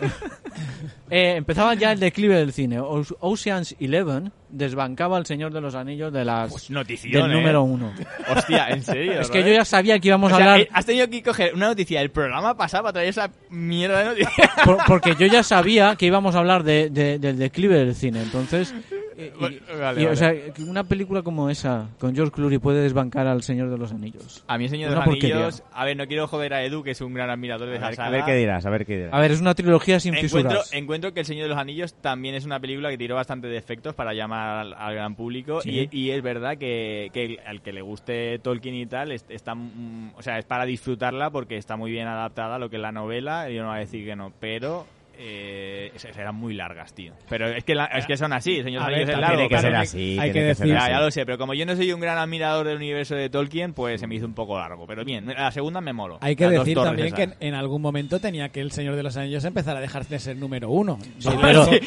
D: Eh, empezaba ya el declive del cine. Oce- Ocean's Eleven desbancaba al Señor de los Anillos de las
B: Pues notición,
D: del
B: eh.
D: número uno.
B: Hostia, ¿en serio?
D: Es que
B: Robert?
D: yo ya sabía que íbamos
B: O
D: a
B: sea,
D: hablar
B: eh, has tenido que coger una noticia del programa pasado para traer esa mierda de noticia.
D: por- porque yo ya sabía que íbamos a hablar de, de- del declive del cine. Entonces, y- y-
B: Vale, vale,
D: y, o
B: vale.
D: sea, que una película como esa con George Clooney puede desbancar al Señor de los Anillos.
B: A mí, el Señor de los
D: porquería.
B: Anillos... A ver, no quiero joder a Edu, que es un gran admirador de
C: A
B: esa
C: ver,
B: saga.
C: a ver qué dirás, a ver qué dirás.
D: A ver, es una trilogía sin
B: Encuentro,
D: fisuras.
B: encuentro que El Señor de los Anillos también es una película que tiró bastante de efectos para llamar al, al gran público
D: Sí.
B: y, y es verdad que, que el- al que le guste Tolkien y tal es- está mm, o sea es para disfrutarla porque está muy bien adaptada a lo que es la novela y yo no voy a decir que no pero eh, serán muy largas tío pero es que la- es que son así El Señor de
E: A
B: los Anillos
E: ver,
B: es largo
C: tiene que ser así,
E: hay que
C: que
E: decir-
B: ya,
C: así.
B: ya lo sé, pero como yo no soy un gran admirador del universo de Tolkien, pues se me hizo un poco largo. Pero bien, la segunda me molo.
E: Hay que decir también que
B: esas.
E: en, en algún momento tenía que el Señor de los Anillos empezar a dejar de ser número uno.
D: Sí, pero- sí.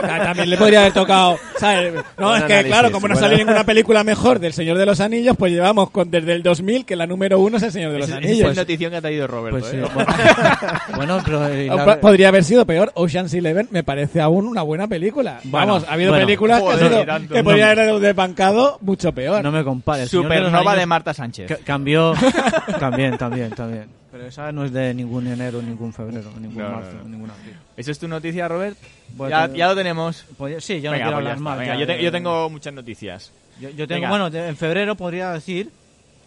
E: También le podría haber tocado. ¿sabes? No, es que
C: análisis,
E: claro, como no
C: buen
E: salió ninguna película mejor del Señor de los Anillos, pues llevamos con desde el 2000 que la número uno es el Señor de los
B: esa
E: Anillos.
B: es la notición que ha traído Roberto.
D: Pues sí,
B: ¿eh?
D: bueno, bueno, pero la-
E: Podría haber sido peor. Ocean's Eleven me parece aún una buena película.
D: Bueno,
E: Vamos, ha habido
D: bueno.
E: películas que, ha
B: Joder,
E: sido-
B: tanto.
E: que podría haber desbancado mucho peor.
D: no me compares. De
B: Supernova de
D: Anillos
B: Marta Sánchez.
D: ca- cambió también, también, también. Pero esa no es de ningún enero, ningún febrero, ningún
B: No,
D: marzo,
B: no.
D: ningún abril.
B: ¿Eso es tu noticia, Robert?
D: Bueno,
B: ya,
D: te-
B: ya lo tenemos.
D: Podría- sí, yo no quiero
B: pues
D: hablar más.
B: venga, yo, te- yo tengo muchas noticias.
D: Yo, yo tengo,
B: venga.
D: bueno, de- en febrero podría decir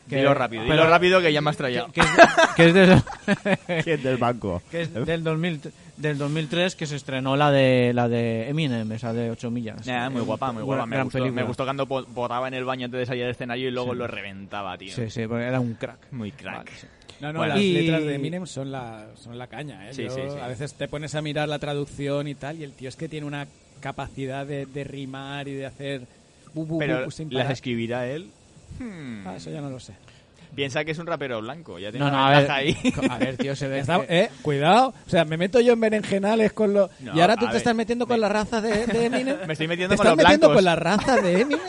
D: que
B: dilo rápido,
D: pero-
B: dilo rápido que ya me has traído.
D: que, que es, que es del,
C: ¿Quién del banco?
D: que es del 2000 del 2003 que se estrenó la de la de Eminem, esa de 8 millas.
B: Nah, muy
D: Eh,
B: guapa, muy guapa. Me gustó,
D: película.
B: me gustó cuando botaba en el baño antes de salir al escenario y luego
D: Sí.
B: lo reventaba, tío.
D: Sí, sí, porque era un crack.
B: Muy crack.
D: Vale, sí.
E: No, no,
B: Bueno.
E: las
D: Y-
E: letras de Eminem son la, son la caña, ¿eh?
B: Sí,
E: Yo-
B: sí, sí.
E: A veces te pones a mirar la traducción y tal, y el tío es que tiene una capacidad de, de rimar y de hacer... bu, bu,
B: Pero
E: bu sin
B: las escribirá él. Hmm.
E: Ah, eso ya no lo sé.
B: Piensa que es un rapero blanco. Ya tiene
D: No, no,
B: una
D: a ver,
B: ahí.
D: a ver, tío, se ve
E: Está-
D: que-
E: eh, cuidado, o sea, me meto yo en berenjenales con los...
B: No,
E: y ahora tú te
B: ver,
E: estás metiendo con la raza de, de Eminem.
B: Me estoy metiendo
E: ¿Te
B: con
E: estás
B: los
E: metiendo
B: blancos.
E: con la raza de Eminem?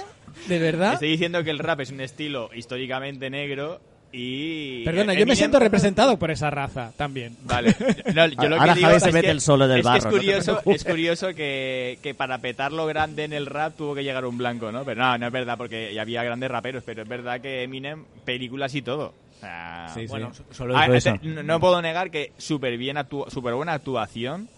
E: ¿De verdad?
B: Estoy diciendo que el rap es un estilo históricamente negro y...
E: Perdona, yo me siento representado por esa raza también.
B: Vale. No, yo lo
C: Ahora
B: que digo
C: se
B: es
C: mete
B: que-
C: el solo del
B: es que
C: barro,
B: Es
C: no te
B: curioso,
C: preocupes.
B: es curioso que, que para petarlo grande en el rap tuvo que llegar un blanco, ¿no? Pero no, no es verdad, porque ya había grandes raperos, pero es verdad que Eminem, películas y todo. Sea,
E: Sí, sí.
D: Bueno, so- solo
B: Ah,
D: eso.
B: no, no puedo negar que súper bien actua- súper buena actuación.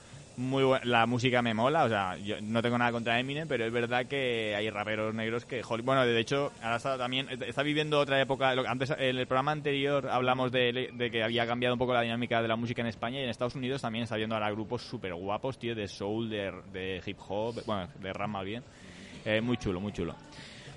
B: Muy bu- la música me mola, o sea, yo no tengo nada contra Eminem, pero es verdad que hay raperos negros que, bueno, de hecho, ahora está también, está viviendo otra época, antes, en el programa anterior hablamos de, de que había cambiado un poco la dinámica de la música en España y en Estados Unidos también está viendo ahora grupos súper guapos, tío, de soul, de, hip hop, bueno, de rap más bien. Muy chulo, muy chulo.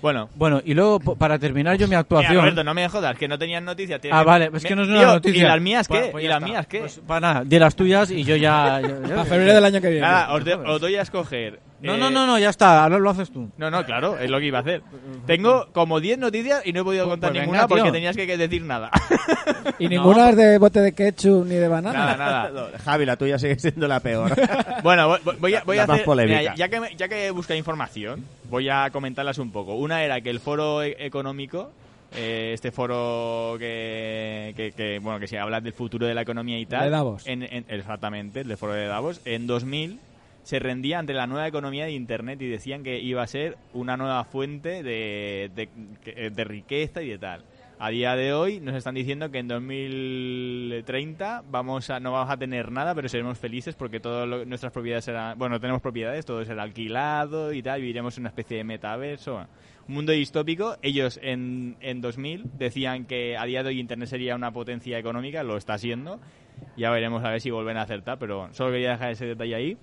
B: Bueno,
D: Bueno, y luego po- para terminar yo mi
B: Mira,
D: actuación.
B: Roberto, no me jodas, que no tenías noticias. tienes
D: Ah,
B: que-
D: vale, es que no es una
B: Tío,
D: noticia.
B: ¿Y las mías qué?
D: Pues- pues
B: ¿Y
D: ya
B: las
D: está.
B: mías qué?
D: Pues, para nada, de las tuyas y yo ya. yo-
E: febrero del año que viene.
B: Nada, os, de- os doy a escoger.
D: No,
B: eh,
D: no, no, no, ya está, ahora lo haces tú.
B: No, no, claro, es lo que iba a hacer. Tengo como 10 noticias y no he podido
D: Pues-
B: contar
D: pues venga,
B: ninguna porque
D: tío.
B: tenías que que decir nada.
E: Y ninguna es de bote de ketchup ni de banana.
B: nada, nada.
C: No, Javi, la tuya sigue siendo la peor.
B: Bueno, voy- voy a, voy a
C: La más
B: hacer.
C: polémica.
B: mira, ya que me- ya que busca información, voy a comentarlas un poco. Una era que el foro e- económico, eh, este foro que, que, que, bueno que se habla del futuro de la economía y tal,
E: De Davos.
B: en- en- exactamente, el de foro de Davos, en 2000 se rendía ante la nueva economía de Internet y decían que iba a ser una nueva fuente de, de, de riqueza y de tal. A día de hoy nos están diciendo que en 2030 vamos a, no vamos a tener nada, pero seremos felices porque todas nuestras propiedades serán... Bueno, no tenemos propiedades, todo será alquilado y tal, viviremos en una especie de metaverso. Un mundo distópico. Ellos en, en 2000 decían que a día de hoy Internet sería una potencia económica, lo está siendo. Ya veremos a ver si vuelven a acertar, pero solo quería dejar ese detalle ahí.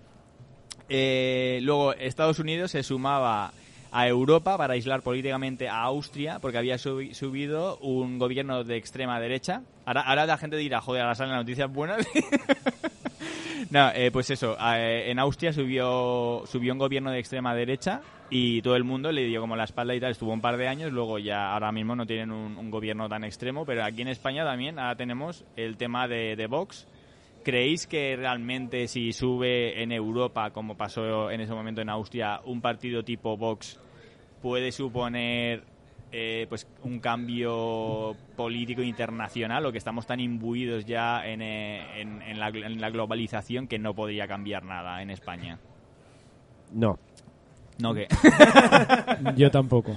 B: Eh, luego, Estados Unidos se sumaba a Europa para aislar políticamente a Austria porque había subi- subido un gobierno de extrema derecha. Ahora, ahora la gente dirá, joder, ahora salen las noticias buenas. no, eh, pues eso, eh, en Austria subió, subió un gobierno de extrema derecha y todo el mundo le dio como la espalda y tal. Estuvo un par de años, luego ya ahora mismo no tienen un, un gobierno tan extremo, pero aquí en España también ahora tenemos el tema de, de Vox. ¿Creéis que realmente si sube en Europa, como pasó en ese momento en Austria, un partido tipo Vox puede suponer eh, pues un cambio político internacional o que estamos tan imbuidos ya en, eh, en- en la, en la globalización que no podría cambiar nada en España?
C: No.
B: No, que
E: Yo tampoco.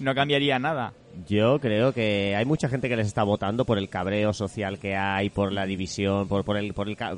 B: no cambiaría nada.
C: Yo creo que hay mucha gente que les está votando por el cabreo social que hay, por la división, por, por el por el ca-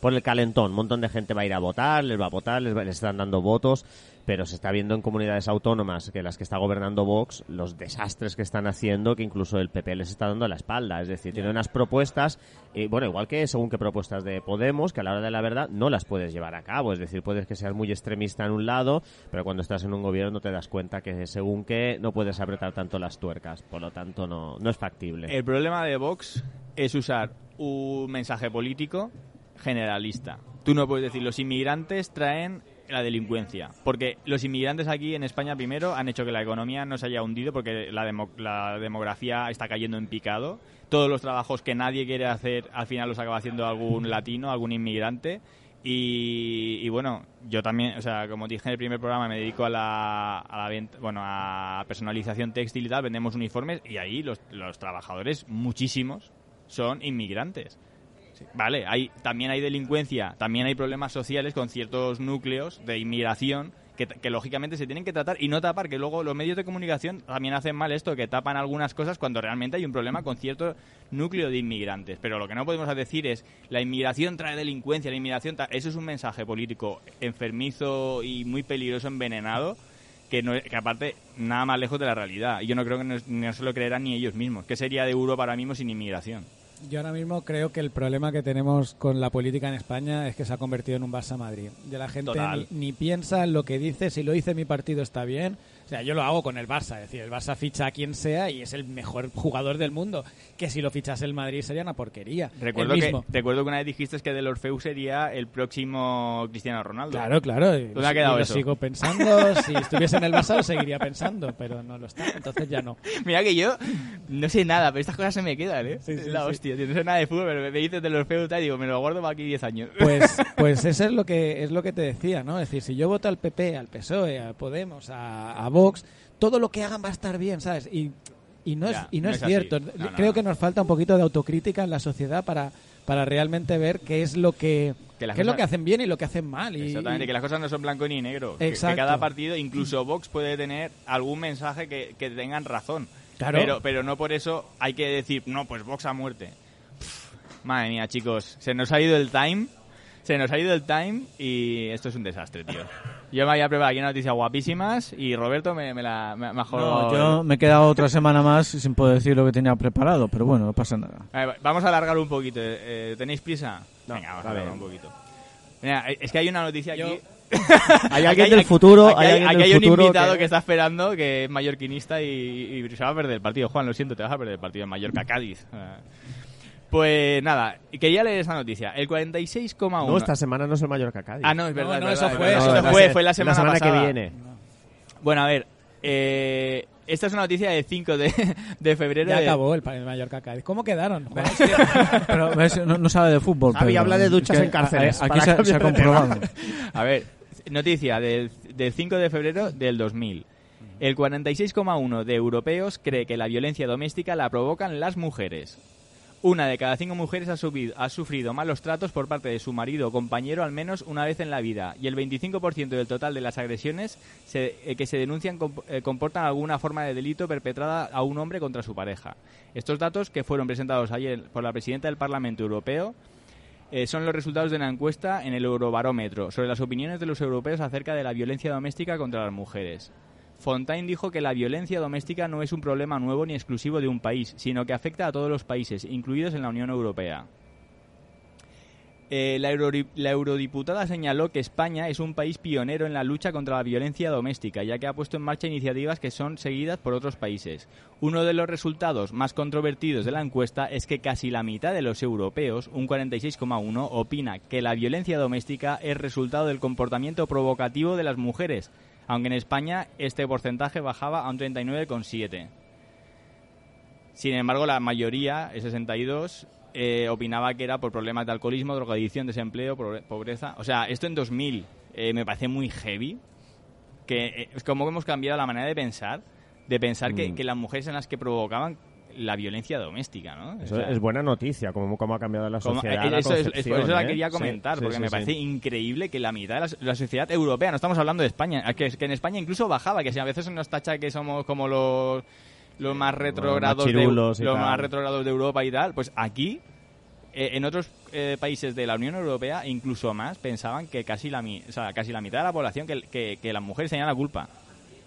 C: por el calentón. Un montón de gente va a ir a votar, les va a votar, les, va- les están dando votos, pero se está viendo en comunidades autónomas que las que está gobernando Vox, los desastres que están haciendo, que incluso el PP les está dando la espalda. Es decir, tiene unas propuestas, eh, bueno, igual que según qué propuestas de Podemos, que a la hora de la verdad no las puedes llevar a cabo. Es decir, puedes que seas muy extremista en un lado, pero cuando estás en un gobierno te das cuenta que según qué no puedes apretar tanto las tuercas. Por lo tanto, no, no es factible.
B: El problema de Vox es usar un mensaje político generalista. Tú no puedes decir los inmigrantes traen la delincuencia, porque los inmigrantes aquí en España primero han hecho que la economía no se haya hundido porque la, demo- la demografía está cayendo en picado. Todos los trabajos que nadie quiere hacer al final los acaba haciendo algún latino, algún inmigrante. Y, y bueno, yo también, o sea, como dije en el primer programa, me dedico a la, a la bueno, a personalización textil y tal, vendemos uniformes y ahí los trabajadores, muchísimos, son inmigrantes. Vale, hay, también hay delincuencia, también hay problemas sociales con ciertos núcleos de inmigración que, lógicamente se tienen que tratar y no tapar, que luego los medios de comunicación también hacen mal esto, que tapan algunas cosas cuando realmente hay un problema con cierto núcleo de inmigrantes. Pero lo que no podemos decir es la inmigración trae delincuencia, la inmigración... ta- Eso es un mensaje político enfermizo y muy peligroso, envenenado, que, no, que aparte nada más lejos de la realidad. Y yo no creo que no, no se lo creerán ni ellos mismos. ¿Qué sería de Europa ahora mismo sin inmigración?
E: Yo ahora mismo creo que el problema que tenemos con la política en España es que se ha convertido en un Barça Madrid. Ya la gente ni, ni piensa en lo que dice, si lo dice mi partido está bien. O sea, yo lo hago con el Barça, es decir, el Barça ficha a quien sea y es el mejor jugador del mundo. Que si lo fichase el Madrid sería una porquería.
B: Recuerdo
E: El
B: que,
E: mismo.
B: recuerdo que una vez dijiste que Del Orfeu sería el próximo Cristiano Ronaldo.
E: Claro, claro.
B: ¿Dónde
E: lo-
B: ha quedado
E: y lo
B: eso?
E: sigo pensando. Si estuviese en el Barça lo seguiría pensando, pero no lo está. Entonces ya no.
B: Mira que yo no sé nada, pero estas cosas se me quedan, ¿eh?
E: Sí, sí,
B: la
E: sí.
B: hostia, tío. No sé nada de fútbol, pero me dices Del Orfeu y digo, me lo guardo para aquí 10 años.
E: Pues, pues eso es lo que es lo que te decía, ¿no? Es decir, si yo voto al PP, al PSOE, a Podemos, a, a Vox, todo lo que hagan va a estar bien, ¿sabes? Y, y no es,
B: Ya,
E: y no
B: no
E: es,
B: es así.
E: cierto.
B: No,
E: Creo que nos falta un poquito de autocrítica en la sociedad para, para realmente ver qué es lo que, qué es lo que hacen bien y lo que hacen mal. Y,
B: Exactamente, que las cosas no son blanco ni negro. Que- Que,
E: Exacto.
B: cada partido, incluso Vox, puede tener algún mensaje que, que tengan razón.
E: Claro.
B: Pero, pero no por eso hay que decir, no, pues Vox a muerte. Pff, madre mía, chicos, se nos ha ido el time. Se nos ha ido el time y esto es un desastre, tío. Yo me había preparado aquí noticias guapísimas y Roberto me, me la me, me.
D: No, yo me he quedado otra semana más sin poder decir lo que tenía preparado, pero bueno, no pasa nada.
B: A ver, vamos a alargar un poquito. eh, ¿Tenéis prisa?
C: No,
B: Venga, vamos
C: a
B: alargar un poquito. Mira, es que hay una noticia
E: Yo-
B: aquí.
C: Hay
B: Aquí
C: alguien del futuro,
B: aquí
C: hay
B: hay, aquí hay un
C: futuro
B: invitado que...
C: que-
B: está esperando que es mallorquinista y, y se va a perder el partido. Juan, lo siento, te vas a perder el partido en Mallorca-Cádiz. Pues nada, quería leer esa noticia. El 46,1...
C: No, esta semana no es el Mallorca Cádiz.
B: Ah, no, es
E: No,
B: verdad.
E: no, eso fue,
B: es verdad.
E: eso
B: Eso
C: va a
B: fue, fue la
C: la
B: semana,
C: semana
B: pasada.
C: que viene.
B: Bueno, a ver, eh, esta es una noticia de 5 de, de febrero.
E: ya
B: de-
E: acabó el, el Mallorca Cádiz. ¿Cómo quedaron?
D: Pero. No, no sabe de fútbol.
C: Javi habla de duchas
D: Es que
C: en cárceles,
D: Aquí se, se ha comprobado.
B: A ver, noticia del, del 5 de febrero del 2000. El 46,1 de europeos cree que la violencia doméstica la provocan las mujeres. Una de cada cinco mujeres ha, subido- ha sufrido malos tratos por parte de su marido o compañero al menos una vez en la vida y el 25% del total de las agresiones se- eh, que se denuncian comp- eh, comportan alguna forma de delito perpetrada a un hombre contra su pareja. Estos datos, que fueron presentados ayer por la presidenta del Parlamento Europeo, eh, son los resultados de una encuesta en el Eurobarómetro sobre las opiniones de los europeos acerca de la violencia doméstica contra las mujeres. Fontaine dijo que la violencia doméstica no es un problema nuevo ni exclusivo de un país, sino que afecta a todos los países, incluidos en la Unión Europea. Eh, la, eurodiputada señaló que España es un país pionero en la lucha contra la violencia doméstica, ya que ha puesto en marcha iniciativas que son seguidas por otros países. Uno de los resultados más controvertidos de la encuesta es que casi la mitad de los europeos, un 46,1, opina que la violencia doméstica es resultado del comportamiento provocativo de las mujeres, aunque en España este porcentaje bajaba a un 39,7. Sin embargo, la mayoría, el 62, eh, opinaba que era por problemas de alcoholismo, drogadicción, desempleo, pobre- pobreza. O sea, esto en 2000 eh, me parece muy heavy. Que eh, es como hemos cambiado la manera de pensar, de pensar que,
C: Mm.
B: que las mujeres son las que provocaban la violencia doméstica, ¿no?
C: Eso
B: O sea,
C: es buena noticia, como, como ha cambiado la
B: como-
C: sociedad.
B: eh,
C: la
B: eso es- es por eso la
C: ¿eh?
B: quería comentar,
C: sí,
B: porque
C: sí,
B: me
C: sí.
B: parece increíble que la mitad de la, la sociedad europea, no estamos hablando de España, es que, que en España incluso bajaba, que si a veces nos tacha que somos como los los más retrogrados de, los más retrogrados de Europa y tal, pues aquí eh, en otros eh, países de la Unión Europea incluso más pensaban que casi la o sea, casi la mitad de la población que, que, que las mujeres tenían la culpa.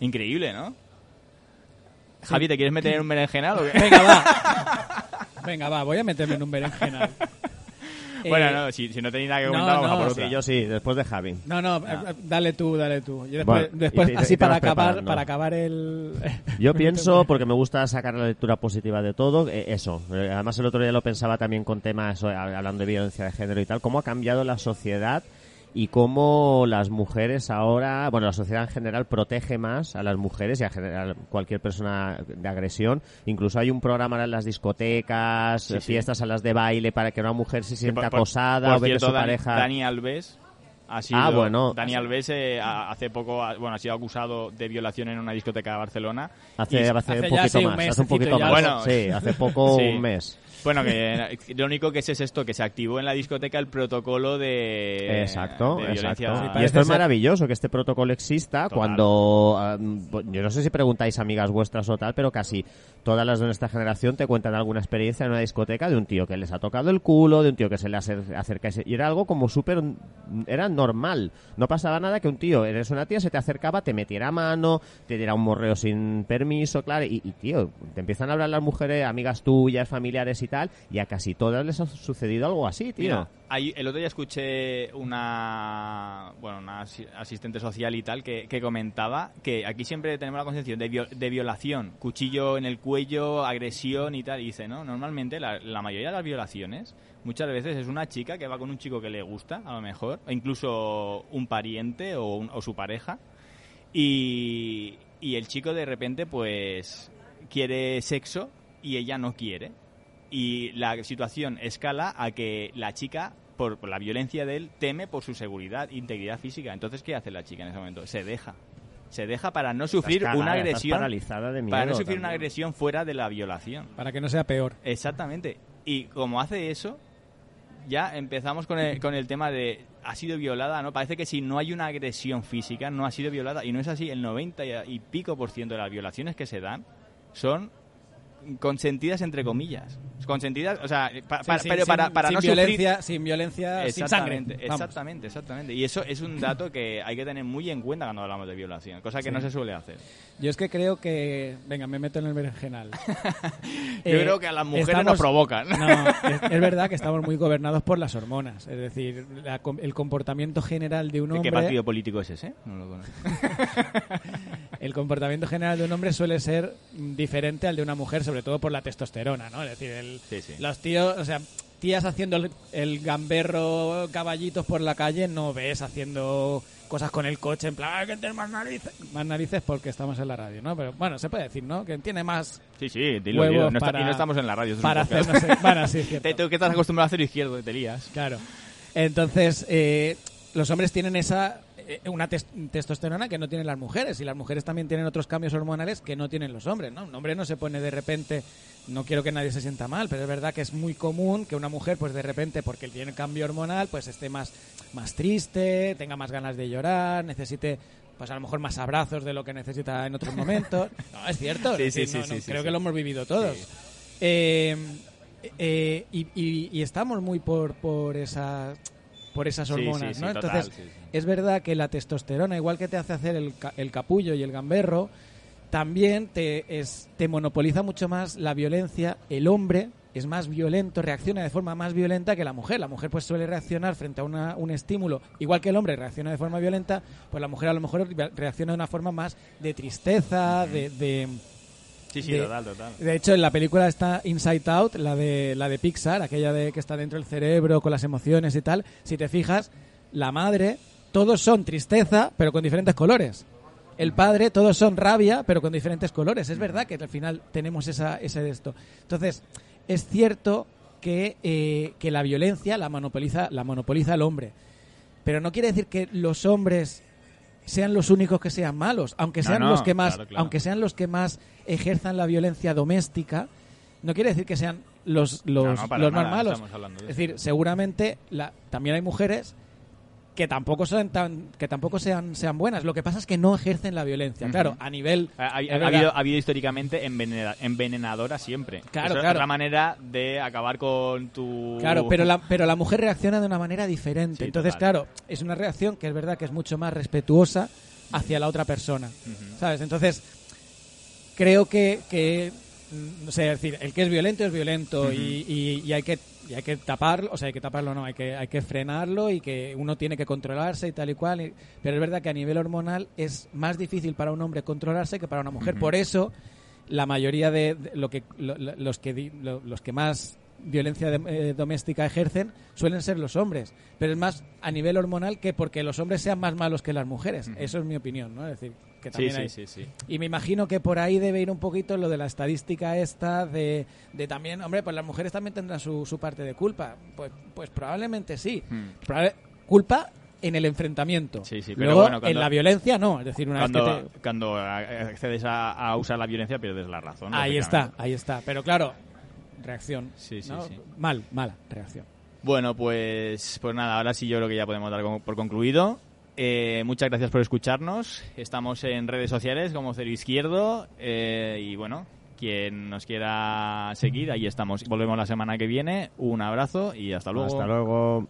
B: Increíble, ¿no? Javi, ¿te quieres meter en un berenjenal o qué?
E: Venga, va. Venga, va, voy a meterme en un berenjenal.
B: bueno,
E: Eh,
B: no, si, si no tenéis nada que
E: no,
B: comentar, vamos a
E: no,
C: Sí, yo sí, después de Javi.
E: No, no,
B: Ah.
E: eh, dale tú, dale tú. Yo después,
C: Bueno,
E: después
C: y te- y
E: así para acabar, para acabar el...
C: Yo pienso, porque me gusta sacar la lectura positiva de todo, eh, eso. Eh, Además, el otro día lo pensaba también con temas, hablando de violencia de género y tal, cómo ha cambiado la sociedad y cómo las mujeres ahora, bueno, la sociedad en general protege más a las mujeres y a general cualquier persona de agresión. Incluso hay un programa en las discotecas,
B: Sí,
C: eh,
B: sí.
C: fiestas a las de baile para que una mujer se sienta
B: por- por-
C: acosada
B: por
C: o ve que
B: cierto,
C: su
B: Dani,
C: pareja...
B: Dani Alves ha sido,
C: Ah, bueno.
B: Dani Alves eh, ha- hace poco bueno ha sido acusado de violación en una discoteca de Barcelona
C: Hace, hace,
E: hace
C: un poquito más, hace un poquito más.
B: Bueno.
C: sí, hace poco un mes.
B: Bueno que lo único que sé es esto que se activó en la discoteca el protocolo de
C: Exacto,
B: de
C: exacto. Y esto es maravilloso que este protocolo exista
B: Total.
C: cuando yo no sé si preguntáis amigas vuestras o tal, pero casi todas las de nuestra generación te cuentan alguna experiencia en una discoteca de un tío que les ha tocado el culo, de un tío que se le acer- acerca y era algo como súper era normal. No pasaba nada que un tío, eres una tía, se te acercaba, te metiera mano, te diera un morreo sin permiso, claro, y, y, tío, te empiezan a hablar las mujeres, amigas tuyas, familiares y tal, y a casi todas les ha sucedido algo así, tío.
B: Mira, el otro día escuché una bueno una asi- asistente social y tal que, comentaba que aquí siempre tenemos la concepción de violación, cuchillo en el cuello, agresión y tal. Y dice, ¿no? Normalmente la, la mayoría de las violaciones muchas veces es una chica que va con un chico que le gusta, a lo mejor, o incluso un pariente o, un- o su pareja. Y, y el chico de repente pues quiere sexo y ella no quiere y la situación escala a que la chica, por, por la violencia de él, teme por su seguridad e integridad física. Entonces, ¿qué hace la chica en ese momento? Se deja. Se deja para no sufrir
C: Estás
B: una agresión.
C: paralizada de
B: Para no
C: miedo
B: sufrir una agresión fuera de la violación.
E: Para que no sea peor.
B: Exactamente. Y como hace eso, ya empezamos con el, con el tema de ha sido violada, ¿no? Parece que si no hay una agresión física, no ha sido violada. Y no es así. El 90 y- y pico por ciento de las violaciones que se dan son consentidas entre comillas. Consentidas, o sea, pa-
E: Sí,
B: pa-
E: sí,
B: pero
E: sin-
B: para, para
E: sin
B: no
E: violencia, sin violencia, sin sangre.
B: Exactamente,
E: Vamos.
B: exactamente, exactamente. Y eso es un dato que hay que tener muy en cuenta cuando hablamos de violación, cosa que
E: Sí.
B: no se suele hacer.
E: Yo es que creo que... Venga, me meto en el berenjenal.
B: Yo
E: Eh,
B: creo que a las mujeres
E: estamos-
B: nos provocan.
E: No, es, es verdad que estamos muy gobernados por las hormonas. Es decir, la el comportamiento general de un
B: ¿De
E: hombre...
B: qué partido político es ese? No lo conozco.
E: El comportamiento general de un hombre suele ser diferente al de una mujer, sobre todo por la testosterona, ¿no? Es decir, el-
B: Sí, sí.
E: los tíos, o sea, tías haciendo el, el gamberro caballitos por la calle, no ves haciendo cosas con el coche en plan, "Ah, que tienes más narices. Más narices porque estamos en la radio, ¿no? Pero bueno, se puede decir, ¿no? Que tiene más
B: Sí, sí, dilo,
E: Huevos
B: dilo. No, está-
E: para-
B: y no estamos en la radio.
E: para hacer, no sé. Bueno, sí, es cierto.
B: Te- tú que estás acostumbrado a hacer izquierdo, te lías.
E: Claro. Entonces, eh, los hombres tienen esa una tes- testosterona que no tienen las mujeres y las mujeres también tienen otros cambios hormonales que no tienen los hombres, ¿no? Un hombre no se pone de repente, no quiero que nadie se sienta mal, pero es verdad que es muy común que una mujer pues de repente porque tiene cambio hormonal pues esté más más triste, tenga más ganas de llorar, necesite pues a lo mejor más abrazos de lo que necesita en otros momentos. No, es cierto,
B: Sí, sí, sí,
E: no, creo que lo hemos vivido todos. Eh, eh, y, y- y estamos muy por, por esa por esas hormonas,
B: sí, sí,
E: ¿no? Entonces, es verdad que la testosterona, igual que te hace hacer el, el capullo y el gamberro, también te, es, te monopoliza mucho más la violencia. El hombre es más violento, reacciona de forma más violenta que la mujer. La mujer pues suele reaccionar frente a una- un estímulo, igual que el hombre reacciona de forma violenta, pues la mujer a lo mejor reacciona de una forma más de tristeza, de- de
B: Sí, sí,
E: de-
B: total, total.
E: de hecho, en la película está Inside Out, la de, la de Pixar, aquella de que está dentro del cerebro con las emociones y tal. Si te fijas, la madre, todos son tristeza, pero con diferentes colores. El padre, todos son rabia, pero con diferentes colores. Es verdad que al final tenemos esa, ese de esto. Entonces, es cierto que, eh, que la violencia la monopoliza, la monopoliza el hombre. Pero no quiere decir que los hombres sean los únicos que sean malos, aunque sean
B: no,
E: los que más,
B: claro, claro.
E: aunque sean los que más ejerzan la violencia doméstica, no quiere decir que sean los los,
B: No,
E: los más malos. Es decir, seguramente la, también hay mujeres que tampoco son tan que tampoco sean sean buenas. Lo que pasa es que no ejercen la violencia. Claro, a nivel
B: Ha, habido, ha habido históricamente envenena- envenenadora siempre.
E: Claro,
B: Eso es otra manera de acabar con tu...
E: Claro, pero la, pero la mujer reacciona de una manera diferente.
B: Sí,
E: Entonces,
B: total.
E: claro, es una reacción que es verdad que es mucho más respetuosa hacia la otra persona. ¿Sabes? Entonces, creo que, que no sé, es decir, el que es violento es violento y, y- y hay que y hay que taparlo, o sea, hay que taparlo, no, hay que, hay que frenarlo y que uno tiene que controlarse y tal y cual. y- pero es verdad que a nivel hormonal es más difícil para un hombre controlarse que para una mujer. Por eso, la mayoría de, de lo que, lo- lo- los, que lo- los que más violencia de- eh, doméstica ejercen suelen ser los hombres. Pero es más a nivel hormonal que porque los hombres sean más malos que las mujeres. Eso es mi opinión, ¿no? Es decir, que también
B: sí,
E: hay-
B: sí, sí.
E: y me imagino que por ahí debe ir un poquito lo de la estadística esta de, de también, hombre, pues las mujeres también tendrán su, su parte de culpa. Pues, pues probablemente sí.
B: Hmm.
E: Probable- culpa en el enfrentamiento.
B: Sí, sí, pero
E: Luego,
B: bueno, cuando-
E: en la violencia no. Es decir, una vez
B: Cuando,
E: que te...
B: cuando accedes a, a usar la violencia pierdes la razón.
E: Ahí está, ahí está. Pero claro, reacción.
B: Sí, sí,
E: ¿no?
B: sí.
E: Mal, mala reacción.
B: Bueno, pues, pues nada, ahora sí yo creo que ya podemos dar por concluido. Eh, muchas gracias por escucharnos. Estamos en redes sociales como Cero Izquierdo. eh, y bueno, quien nos quiera seguir, ahí estamos. Volvemos la semana que viene. Un abrazo y hasta luego.
C: Hasta luego.